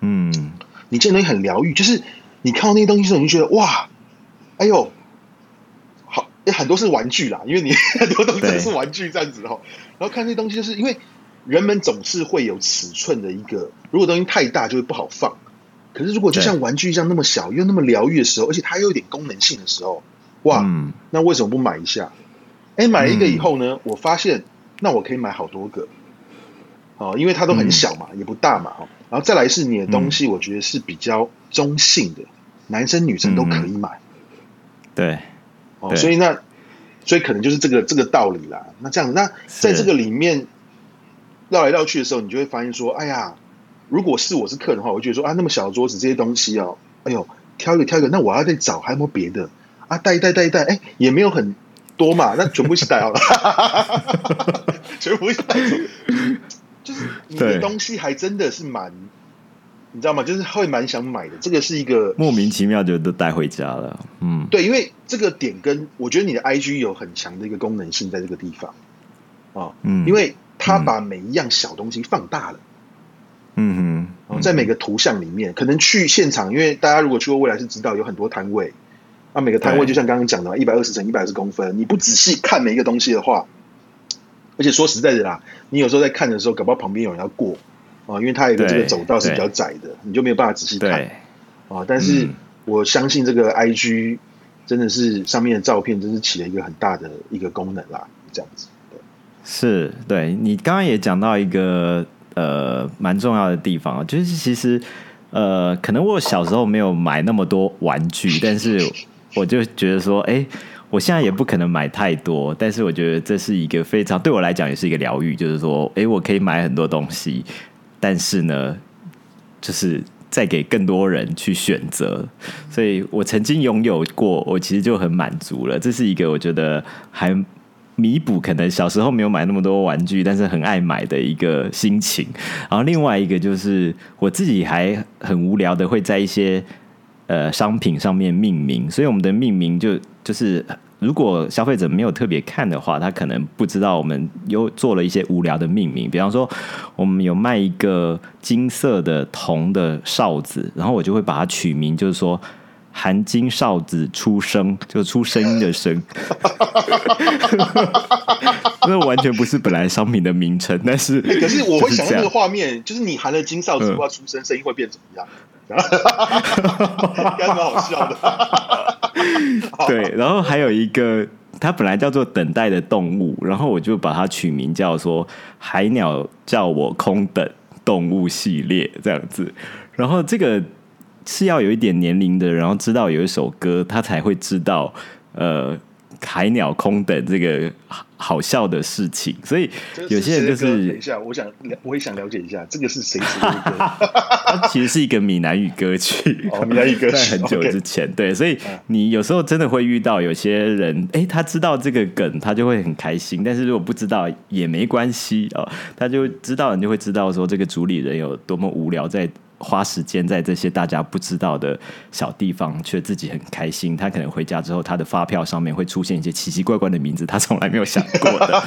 嗯，你这东西很疗愈，就是你看到那些东西的时候，你就觉得哇，哎呦，好，很多是玩具啦，因为你 (laughs) 很多东西都是玩具这样子哦。然后看那些东西，就是因为人们总是会有尺寸的一个，如果东西太大就会不好放，可是如果就像玩具一样那么小又那么疗愈的时候，而且它又有点功能性的时候，哇，嗯，那为什么不买一下？哎，买了一个以后呢，嗯，我发现那我可以买好多个，哦，因为它都很小嘛，嗯，也不大嘛，哦，然后再来是你的东西，我觉得是比较中性的，嗯，男生女生都可以买，对，哦，所以那所以可能就是这个这个道理啦。那这样，那在这个里面绕来绕去的时候，你就会发现说，哎呀，如果是我是客人的话，我会觉得说啊，那么小的桌子这些东西哦，哎呦，挑一个挑一个，那我要再找还有没有别的啊？带一带带一带，哎，也没有很。多嘛？那全部一起带好了，(laughs) 全部一起带走。就是你的东西还真的是蛮，你知道吗？就是会蛮想买的。这个是一个莫名其妙就都带回家了。嗯，对，因为这个点跟我觉得你的 IG 有很强的一个功能性在这个地方啊。嗯，因为它把每一样小东西放大了。嗯哼，在每个图像里面，可能去现场，因为大家如果去过未来是知道有很多摊位。那每个摊位就像刚刚讲的，一百二十乘一百二十公分，你不仔细看每一个东西的话，而且说实在的啦，你有时候在看的时候，搞不好旁边有人要过啊，因为它有一个这个走道是比较窄的，你就没有办法仔细看啊。但是我相信这个 IG 真的是上面的照片，真是起了一个很大的一个功能啦，这样子。对，是对你刚刚也讲到一个呃蛮重要的地方，就是其实呃，可能我小时候没有买那么多玩具，但是。我就觉得说，哎、欸，我现在也不可能买太多，但是我觉得这是一个非常对我来讲也是一个疗愈，就是说，哎、欸，我可以买很多东西，但是呢，就是再给更多人去选择，所以我曾经拥有过，我其实就很满足了。这是一个我觉得还弥补可能小时候没有买那么多玩具，但是很爱买的一个心情。然后另外一个就是我自己还很无聊的会在一些。呃，商品上面命名，所以我们的命名就就是，如果消费者没有特别看的话，他可能不知道我们又做了一些无聊的命名。比方说，我们有卖一个金色的铜的哨子，然后我就会把它取名，就是说含金哨子出声，就出声音的声。(laughs) 那完全不是本来商品的名称，但是、欸、可是我会想到那个画面，就是你含了金哨子，不要出声，声音会变怎么样？哈哈哈蛮好笑的。(laughs) (laughs) 对，然后还有一个，它本来叫做等待的动物，然后我就把它取名叫做“海鸟叫我空等动物系列”这样子。然后这个是要有一点年龄的，然后知道有一首歌，他才会知道，呃。海鸟空等这个好笑的事情，所以有些人就是等一下，我想我也想了解一下，这个是谁写的歌？(laughs) 它其实是一个闽南语歌曲，(laughs) 哦，闽南语歌曲，在很久之前，对，所以你有时候真的会遇到有些人，哎，他知道这个梗，他就会很开心，但是如果不知道也没关系哦，他就知道，你就会知道说这个主理人有多么无聊在。花时间在这些大家不知道的小地方，却自己很开心。他可能回家之后，他的发票上面会出现一些奇奇怪怪的名字，他从来没有想过的。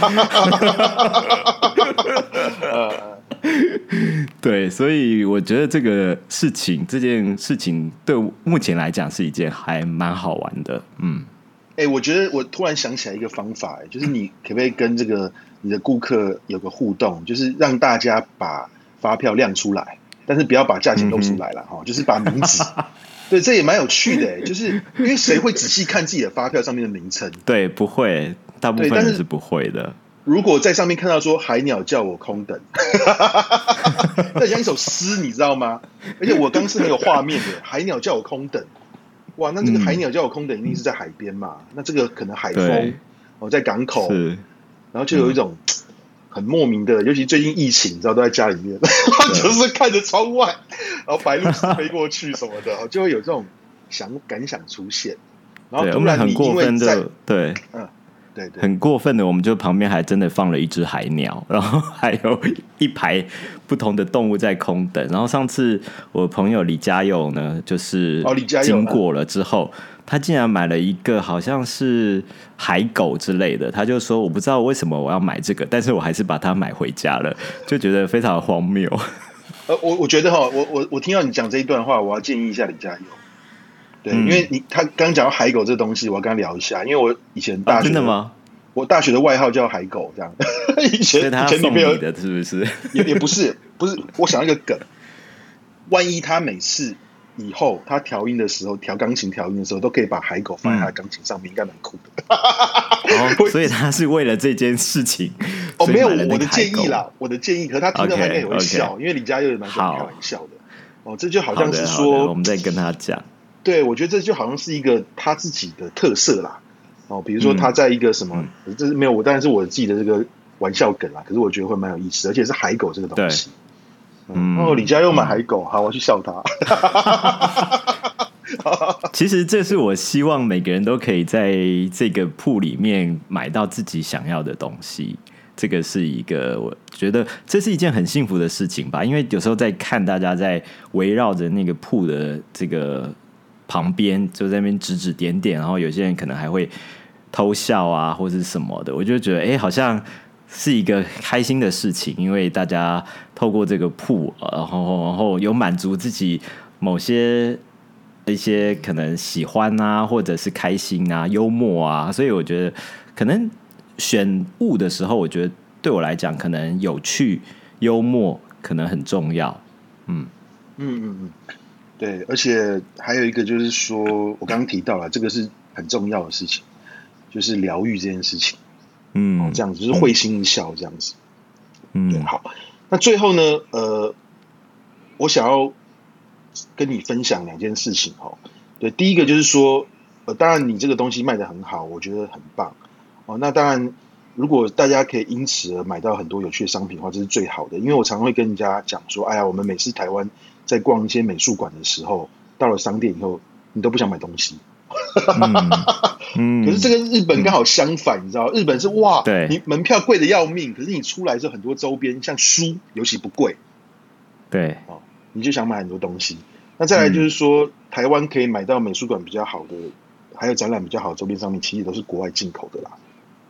(laughs) 对，所以我觉得这个事情，这件事情对目前来讲是一件还蛮好玩的。嗯，哎、我觉得我突然想起来一个方法，就是你可不可以跟这个你的顾客有个互动，就是让大家把发票亮出来。但是不要把价钱露出来了哈、嗯，就是把名字，(laughs) 对，这也蛮有趣的，就是因为谁会仔细看自己的发票上面的名称？(laughs) 对，不会，大部分人是不会的。如果在上面看到说“海鸟叫我空等 (laughs) ”，那像一首诗，你知道吗？而且我刚是很有画面的，“海鸟叫我空等”，哇，那这个“海鸟叫我空等”一定是在海边嘛、嗯？那这个可能海风哦，在港口，然后就有一种。嗯很莫名的，尤其最近疫情，你知道都在家里面，(laughs) 就是看着窗外，然后白鹭飞过去什么的，(laughs) 就会有这种想感想出现。然后突然很过分的对，嗯，对对，很过分的，我们就旁边还真的放了一只海鸟，(laughs) 然后还有一排不同的动物在空等。然后上次我朋友李家佑呢，就是哦，李家佑经过了之后。他竟然买了一个好像是海狗之类的，他就说我不知道为什么我要买这个，但是我还是把它买回家了，就觉得非常荒谬。呃，我 (laughs) 我觉得哈，我我我听到你讲这一段话，我要建议一下李佳佑。对，嗯、因为你他刚讲到海狗这个东西，我要跟他聊一下，因为我以前大学、啊、真的吗？我大学的外号叫海狗，这样。(laughs) 以前他送你的是不是？也也不是，不是。我想一个梗，万一他每次。以后他调音的时候，调钢琴调音的时候，都可以把海狗放在他的钢琴上面，嗯、应该蛮酷的。哦，所以他是为了这件事情哦，没有我的建议啦，我的建议，可是他听到他应该也会笑，okay, okay. 因为李佳佑也蛮喜欢开玩笑的。哦，这就好像是说，我们在跟他讲，对，我觉得这就好像是一个他自己的特色啦。哦，比如说他在一个什么，嗯、这是没有我，当然是我自己的这个玩笑梗啦。可是我觉得会蛮有意思，而且是海狗这个东西。嗯，哦，李家又买海狗，嗯，好，我去笑他。(laughs) 其实这是我希望每个人都可以在这个铺里面买到自己想要的东西。这个是一个我觉得这是一件很幸福的事情吧，因为有时候在看大家在围绕着那个铺的这个旁边，就在那边指指点点，然后有些人可能还会偷笑啊，或者什么的，我就觉得哎，好像。是一个开心的事情，因为大家透过这个铺，然后然后有满足自己某些一些可能喜欢啊，或者是开心啊、幽默啊，所以我觉得可能选物的时候，我觉得对我来讲，可能有趣、幽默可能很重要。嗯嗯嗯嗯，对，而且还有一个就是说，我刚刚提到了这个是很重要的事情，就是疗愈这件事情。嗯，哦，这样子就是会心一笑这样子。嗯，对，好，那最后呢，呃，我想要。跟你分享两件事情哦，对，第一个就是说，呃，当然你这个东西卖的很好，我觉得很棒哦。那当然，如果大家可以因此而买到很多有趣的商品的话，这是最好的。因为我常常会跟人家讲说，哎呀，我们每次台湾在逛一些美术馆的时候，到了商店以后，你都不想买东西。嗯，(laughs) 可是这个日本刚好相反，嗯、你知道，日本是哇，对，你门票贵的要命，可是你出来之后很多周边，像书尤其不贵，对，哦。你就想买很多东西，那再来就是说，嗯、台湾可以买到美术馆比较好的，还有展览比较好的周边商品，其实都是国外进口的啦。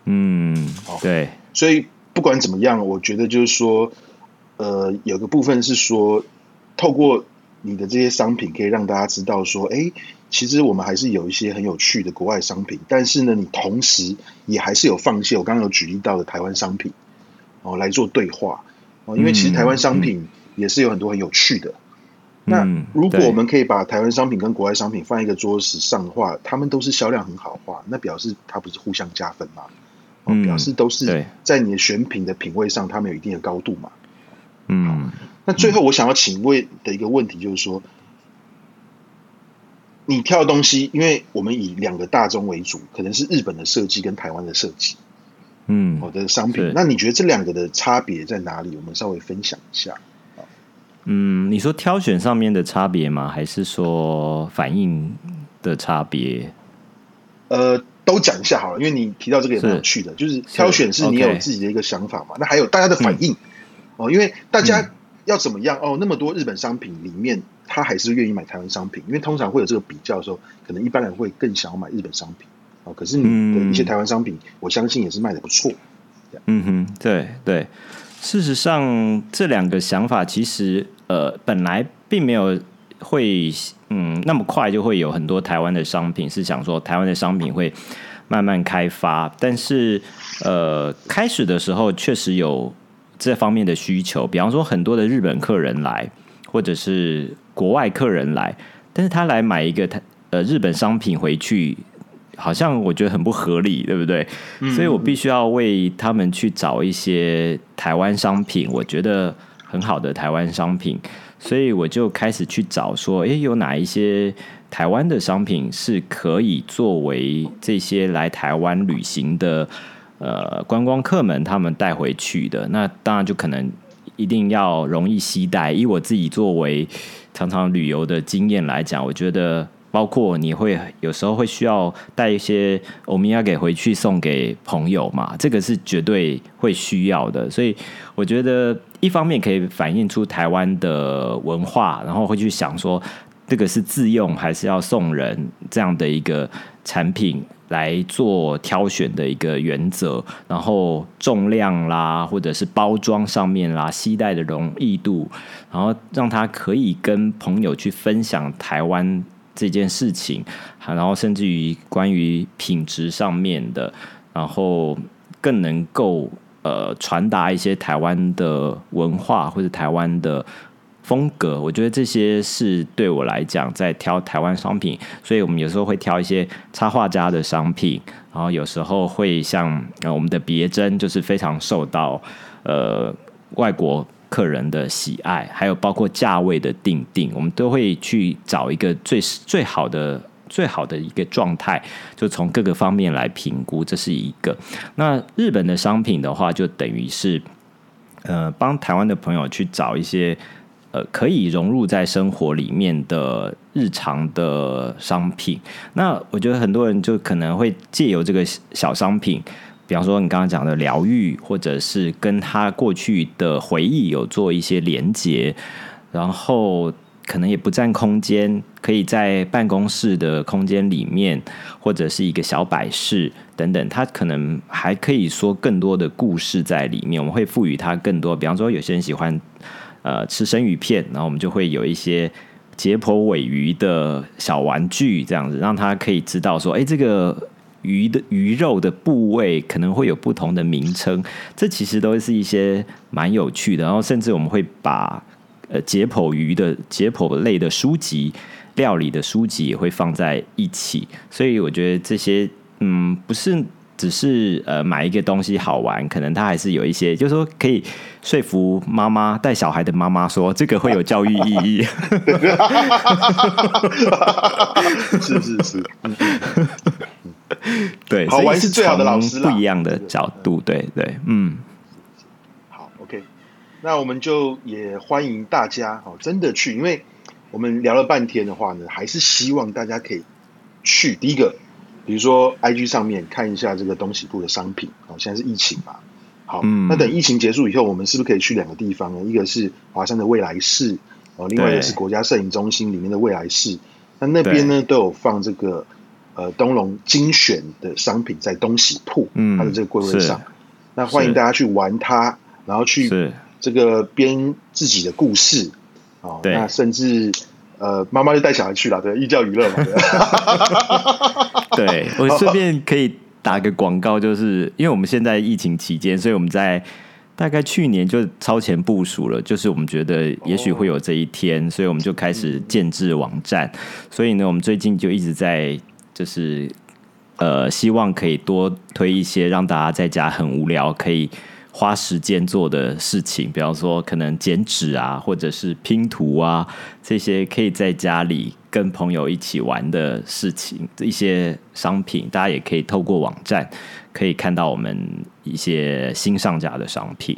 嗯，对。所以不管怎么样，我觉得就是说，呃，有个部分是说，透过你的这些商品，可以让大家知道说，哎，其实我们还是有一些很有趣的国外商品，但是呢，你同时也还是有放一些我刚刚有举例到的台湾商品哦来做对话哦，因为其实台湾商品。也是有很多很有趣的。那如果我们可以把台湾商品跟国外商品放一个桌子上的话，他们都是销量很好的话，那表示它不是互相加分嘛？哦，表示都是在你的选品的品味上，他们有一定的高度嘛？嗯。那最后我想要请问的一个问题就是说，你挑的东西，因为我们以两个大宗为主，可能是日本的设计跟台湾的设计。嗯，好的商品，那你觉得这两个的差别在哪里？我们稍微分享一下。嗯，你说挑选上面的差别吗？还是说反应的差别？呃，都讲一下好了，因为你提到这个也蛮有趣的，就是挑选是你有自己的一个想法嘛？那还有大家的反应、嗯、哦，因为大家要怎么样、嗯、哦？那么多日本商品里面，他还是愿意买台湾商品，因为通常会有这个比较的时候，可能一般人会更想要买日本商品哦。可是你的一些台湾商品，我相信也是卖得不错。嗯哼，对对，事实上这两个想法其实。呃，本来并没有会嗯那么快就会有很多台湾的商品，是想说台湾的商品会慢慢开发，但是呃开始的时候确实有这方面的需求，比方说很多的日本客人来，或者是国外客人来，但是他来买一个台呃日本商品回去，好像我觉得很不合理，对不对？嗯、所以我必须要为他们去找一些台湾商品，我觉得。很好的台湾商品，所以我就开始去找说，诶，有哪一些台湾的商品是可以作为这些来台湾旅行的呃观光客们他们带回去的？那当然就可能一定要容易携带。以我自己作为常常旅游的经验来讲，我觉得。包括你会有时候会需要带一些欧米亚给回去送给朋友嘛，这个是绝对会需要的。所以我觉得一方面可以反映出台湾的文化，然后会去想说这个是自用还是要送人这样的一个产品来做挑选的一个原则，然后重量啦，或者是包装上面啦，携带的容易度，然后让他可以跟朋友去分享台湾。这件事情，然后甚至于关于品质上面的，然后更能够呃传达一些台湾的文化或者台湾的风格，我觉得这些是对我来讲在挑台湾商品，所以我们有时候会挑一些插画家的商品，然后有时候会像呃我们的别针，就是非常受到呃外国。客人的喜爱，还有包括价位的定定，我们都会去找一个最最好的、最好的一个状态，就从各个方面来评估，这是一个。那日本的商品的话，就等于是呃，帮台湾的朋友去找一些呃可以融入在生活里面的日常的商品。那我觉得很多人就可能会借由这个小商品。比方说，你刚刚讲的疗愈，或者是跟他过去的回忆有做一些连接，然后可能也不占空间，可以在办公室的空间里面，或者是一个小摆饰等等，他可能还可以说更多的故事在里面。我们会赋予它更多，比方说，有些人喜欢呃吃生鱼片，然后我们就会有一些解剖鮪鱼的小玩具，这样子让他可以知道说，哎，这个鱼的鱼肉的部位可能会有不同的名称，这其实都是一些蛮有趣的。然后甚至我们会把呃解剖鱼的解剖类的书籍、料理的书籍也会放在一起，所以我觉得这些嗯不是。只是呃买一个东西好玩，可能他还是有一些，就是说可以说服妈妈带小孩的妈妈说这个会有教育意义。是是是，对，好玩是最好的老师，不一样的角度，对对，嗯。好，OK，那我们就也欢迎大家哦，真的去，因为我们聊了半天的话呢，还是希望大家可以去。第一个。比如说，IG 上面看一下这个东西铺的商品。哦，现在是疫情嘛，好，嗯、那等疫情结束以后，我们是不是可以去两个地方呢？一个是华山的未来市，哦，另外一个是国家摄影中心里面的未来市。那那边呢都有放这个呃东龙精选的商品在东洗铺，它的这个柜位上。那欢迎大家去玩它，然后去这个编自己的故事。哦，那甚至。呃，妈妈就带小孩去了，对，寓教于乐嘛。对，(laughs) (laughs) 对我顺便可以打个广告，就是因为我们现在疫情期间，所以我们在大概去年就超前部署了，就是我们觉得也许会有这一天，哦、所以我们就开始建置网站。嗯、所以呢，我们最近就一直在就是呃，希望可以多推一些让大家在家很无聊可以。花时间做的事情，比方说可能剪纸啊，或者是拼图啊，这些可以在家里跟朋友一起玩的事情，一些商品，大家也可以透过网站可以看到我们一些新上架的商品。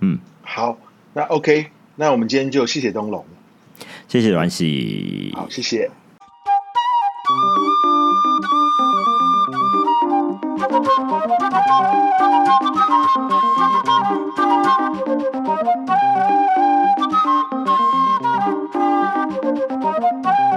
嗯，好，那 OK，那我们今天就谢谢东龙，谢谢阮喜，好，谢谢。Thank.